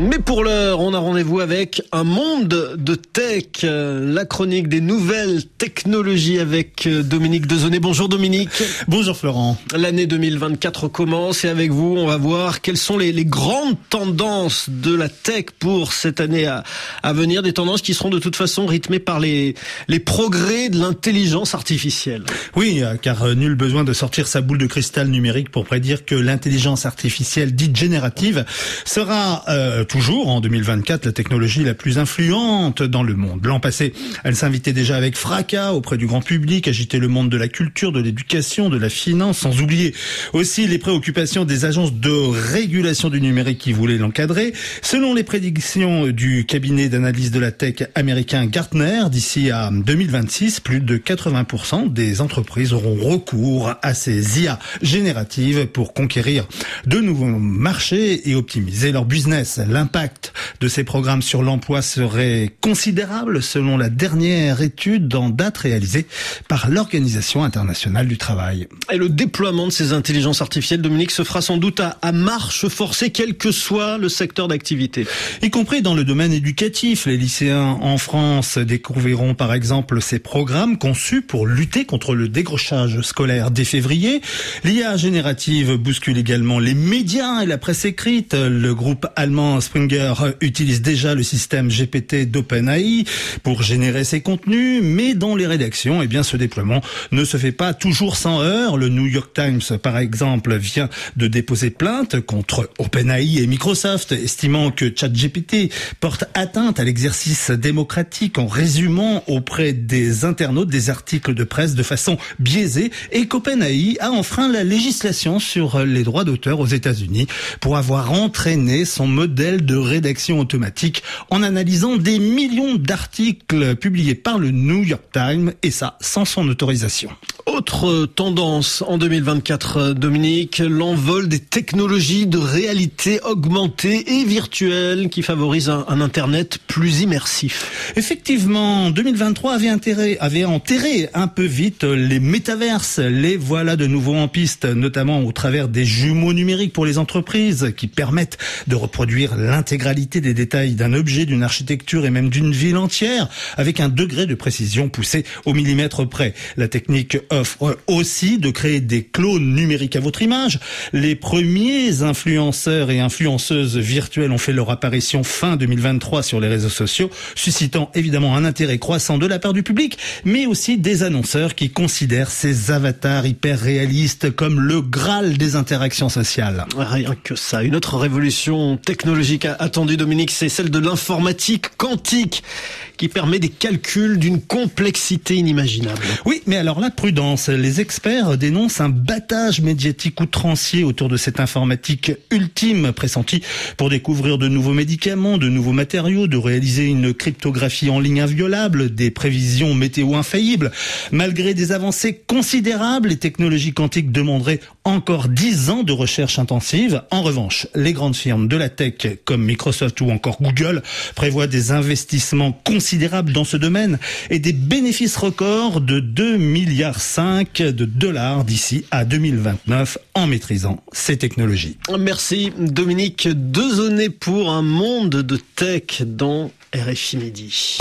Mais pour l'heure, on a rendez-vous avec un monde de tech, la chronique des nouvelles technologies avec Dominique Dezonnet. Bonjour Dominique. Bonjour Florent. L'année 2024 commence et avec vous, on va voir quelles sont les, les grandes tendances de la tech pour cette année à, à, venir, des tendances qui seront de toute façon rythmées par les, les progrès de l'intelligence artificielle. Oui, car nul besoin de sortir sa boule de cristal numérique pour prédire que l'intelligence artificielle dite générative sera euh, toujours en 2024 la technologie la plus influente dans le monde. L'an passé, elle s'invitait déjà avec fracas auprès du grand public, agitait le monde de la culture, de l'éducation, de la finance, sans oublier aussi les préoccupations des agences de régulation du numérique qui voulaient l'encadrer. Selon les prédictions du cabinet d'analyse de la tech américain Gartner, d'ici à 2026, plus de 80% des entreprises auront recours à ces IA génératives pour conquérir de nouveaux marchés et optimiser leur business. L'impact de ces programmes sur l'emploi serait considérable selon la dernière étude en date réalisée par l'Organisation internationale du travail. Et le déploiement de ces intelligences artificielles, Dominique, se fera sans doute à, à marche forcée, quel que soit le secteur d'activité. Y compris dans le domaine éducatif. Les lycéens en France découvriront par exemple ces programmes conçus pour lutter contre le décrochage scolaire dès février. L'IA générative bouscule également les médias et la presse écrite. Le groupe allemand Springer utilise déjà le système GPT d'OpenAI pour générer ses contenus, mais dans les rédactions, eh bien, ce déploiement ne se fait pas toujours sans heurts. Le New York Times, par exemple, vient de déposer plainte contre OpenAI et Microsoft, estimant que ChatGPT porte atteinte à l'exercice démocratique en résumant auprès des internautes des articles de presse de façon biaisée et qu'OpenAI a enfreint la législation sur les droits d'auteur aux États-Unis pour avoir entraîné son modèle de rédaction automatique en analysant des millions d'articles publiés par le New York Times et ça sans son autorisation. Autre tendance en 2024, Dominique, l'envol des technologies de réalité augmentée et virtuelle qui favorisent un, un Internet plus immersif. Effectivement, 2023 avait, intérêt, avait enterré un peu vite les métaverses. Les voilà de nouveau en piste, notamment au travers des jumeaux numériques pour les entreprises qui permettent de reproduire l'intégralité des détails d'un objet, d'une architecture et même d'une ville entière avec un degré de précision poussé au millimètre près. La technique offre aussi de créer des clones numériques à votre image. Les premiers influenceurs et influenceuses virtuelles ont fait leur apparition fin 2023 sur les réseaux sociaux, suscitant évidemment un intérêt croissant de la part du public, mais aussi des annonceurs qui considèrent ces avatars hyper réalistes comme le graal des interactions sociales. Rien que ça. Une autre révolution technologique attendue, Dominique, c'est celle de l'informatique quantique qui permet des calculs d'une complexité inimaginable. Oui, mais alors là, prudence. Les experts dénoncent un battage médiatique outrancier autour de cette informatique ultime pressentie pour découvrir de nouveaux médicaments, de nouveaux matériaux, de réaliser une cryptographie en ligne inviolable, des prévisions météo infaillibles. Malgré des avancées considérables, les technologies quantiques demanderaient encore 10 ans de recherche intensive. En revanche, les grandes firmes de la tech comme Microsoft ou encore Google prévoient des investissements considérables dans ce domaine et des bénéfices records de 2 milliards 5 de dollars d'ici à 2029 en maîtrisant ces technologies. Merci Dominique Dezonnet pour un monde de tech dans RFI Midi.